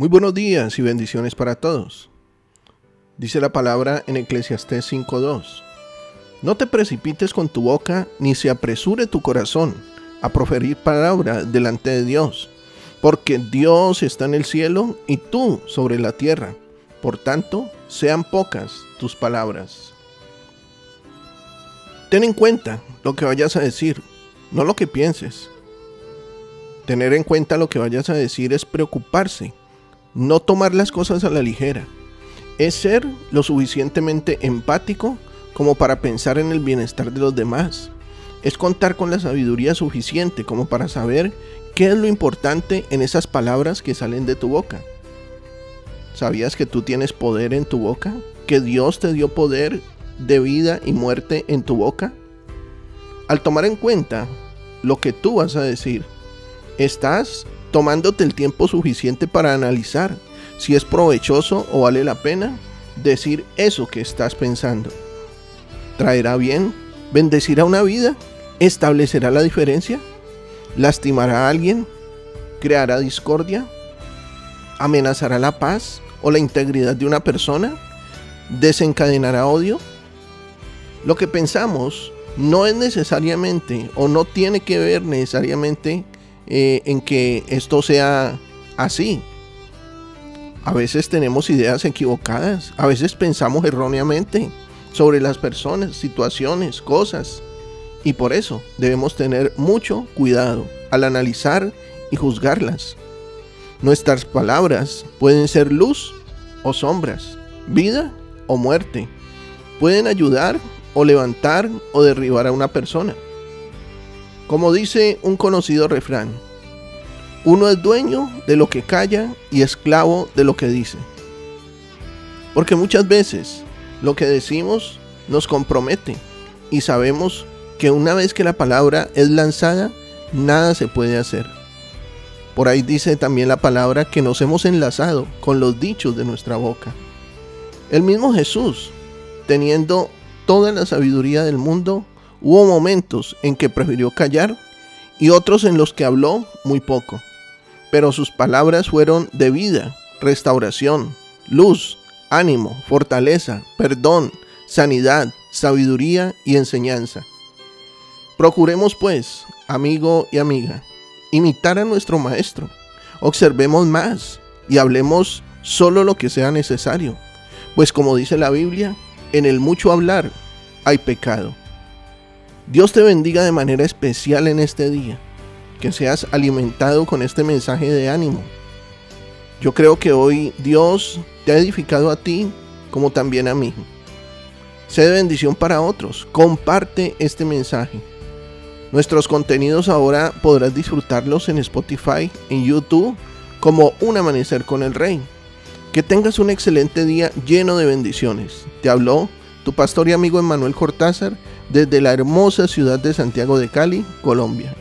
Muy buenos días y bendiciones para todos. Dice la palabra en Eclesiastés 5.2. No te precipites con tu boca, ni se apresure tu corazón a proferir palabra delante de Dios, porque Dios está en el cielo y tú sobre la tierra. Por tanto, sean pocas tus palabras. Ten en cuenta lo que vayas a decir, no lo que pienses. Tener en cuenta lo que vayas a decir es preocuparse no tomar las cosas a la ligera. Es ser lo suficientemente empático como para pensar en el bienestar de los demás. Es contar con la sabiduría suficiente como para saber qué es lo importante en esas palabras que salen de tu boca. ¿Sabías que tú tienes poder en tu boca? ¿Que Dios te dio poder de vida y muerte en tu boca? Al tomar en cuenta lo que tú vas a decir, estás tomándote el tiempo suficiente para analizar si es provechoso o vale la pena decir eso que estás pensando. ¿Traerá bien? ¿Bendecirá una vida? ¿Establecerá la diferencia? ¿Lastimará a alguien? ¿Creará discordia? ¿Amenazará la paz o la integridad de una persona? ¿Desencadenará odio? Lo que pensamos no es necesariamente o no tiene que ver necesariamente eh, en que esto sea así. A veces tenemos ideas equivocadas, a veces pensamos erróneamente sobre las personas, situaciones, cosas. Y por eso debemos tener mucho cuidado al analizar y juzgarlas. Nuestras palabras pueden ser luz o sombras, vida o muerte. Pueden ayudar o levantar o derribar a una persona. Como dice un conocido refrán, uno es dueño de lo que calla y esclavo de lo que dice. Porque muchas veces lo que decimos nos compromete y sabemos que una vez que la palabra es lanzada, nada se puede hacer. Por ahí dice también la palabra que nos hemos enlazado con los dichos de nuestra boca. El mismo Jesús, teniendo toda la sabiduría del mundo, Hubo momentos en que prefirió callar y otros en los que habló muy poco. Pero sus palabras fueron de vida, restauración, luz, ánimo, fortaleza, perdón, sanidad, sabiduría y enseñanza. Procuremos pues, amigo y amiga, imitar a nuestro Maestro. Observemos más y hablemos solo lo que sea necesario, pues como dice la Biblia, en el mucho hablar hay pecado. Dios te bendiga de manera especial en este día. Que seas alimentado con este mensaje de ánimo. Yo creo que hoy Dios te ha edificado a ti como también a mí. Sé de bendición para otros. Comparte este mensaje. Nuestros contenidos ahora podrás disfrutarlos en Spotify, en YouTube, como Un Amanecer con el Rey. Que tengas un excelente día lleno de bendiciones. Te habló tu pastor y amigo Emanuel Cortázar desde la hermosa ciudad de Santiago de Cali, Colombia.